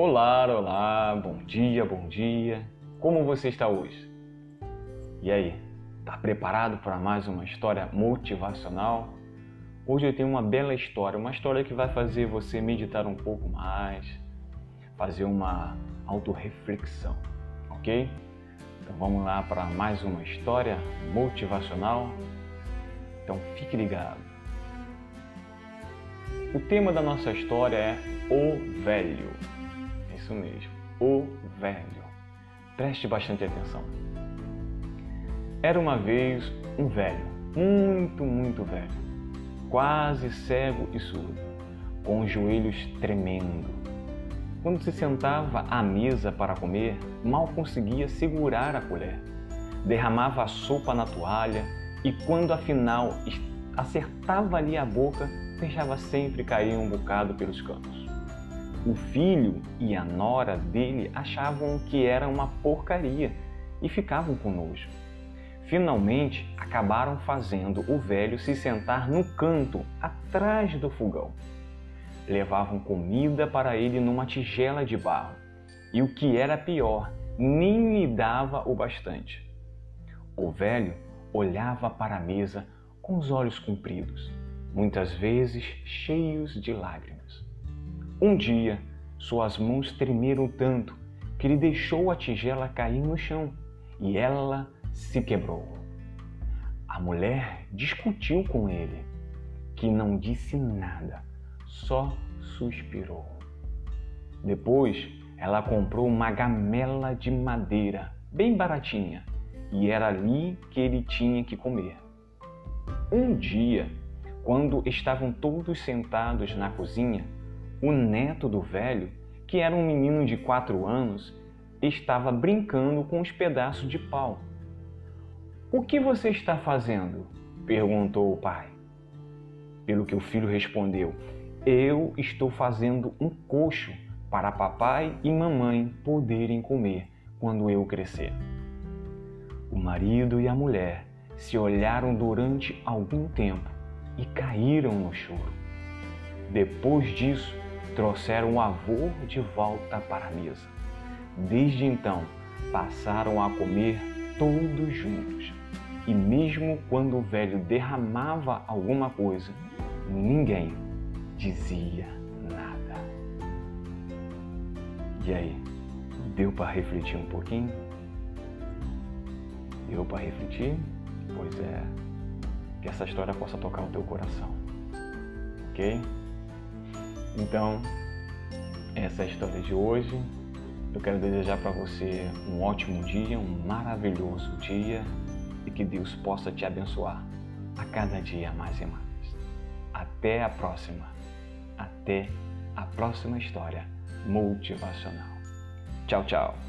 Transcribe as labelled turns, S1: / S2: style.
S1: Olá, olá, bom dia, bom dia. Como você está hoje? E aí, tá preparado para mais uma história motivacional? Hoje eu tenho uma bela história, uma história que vai fazer você meditar um pouco mais, fazer uma autorreflexão, ok? Então vamos lá para mais uma história motivacional. Então fique ligado. O tema da nossa história é O Velho. Isso mesmo, o velho. Preste bastante atenção. Era uma vez um velho, muito, muito velho, quase cego e surdo, com os joelhos tremendo. Quando se sentava à mesa para comer, mal conseguia segurar a colher. Derramava a sopa na toalha e, quando afinal acertava ali a boca, deixava sempre cair um bocado pelos cantos. O filho e a nora dele achavam que era uma porcaria e ficavam com nojo. Finalmente, acabaram fazendo o velho se sentar no canto, atrás do fogão. Levavam comida para ele numa tigela de barro, e o que era pior, nem lhe dava o bastante. O velho olhava para a mesa com os olhos compridos, muitas vezes cheios de lágrimas. Um dia, suas mãos tremeram tanto que ele deixou a tigela cair no chão e ela se quebrou. A mulher discutiu com ele, que não disse nada, só suspirou. Depois, ela comprou uma gamela de madeira, bem baratinha, e era ali que ele tinha que comer. Um dia, quando estavam todos sentados na cozinha, o neto do velho, que era um menino de quatro anos, estava brincando com os pedaços de pau. O que você está fazendo? perguntou o pai. Pelo que o filho respondeu: Eu estou fazendo um coxo para papai e mamãe poderem comer quando eu crescer. O marido e a mulher se olharam durante algum tempo e caíram no choro. Depois disso, trouxeram o avô de volta para a mesa. Desde então, passaram a comer todos juntos. E mesmo quando o velho derramava alguma coisa, ninguém dizia nada. E aí, deu para refletir um pouquinho? Deu para refletir? Pois é, que essa história possa tocar o teu coração. Ok? Então, essa é a história de hoje. Eu quero desejar para você um ótimo dia, um maravilhoso dia e que Deus possa te abençoar a cada dia mais e mais. Até a próxima. Até a próxima história motivacional. Tchau, tchau.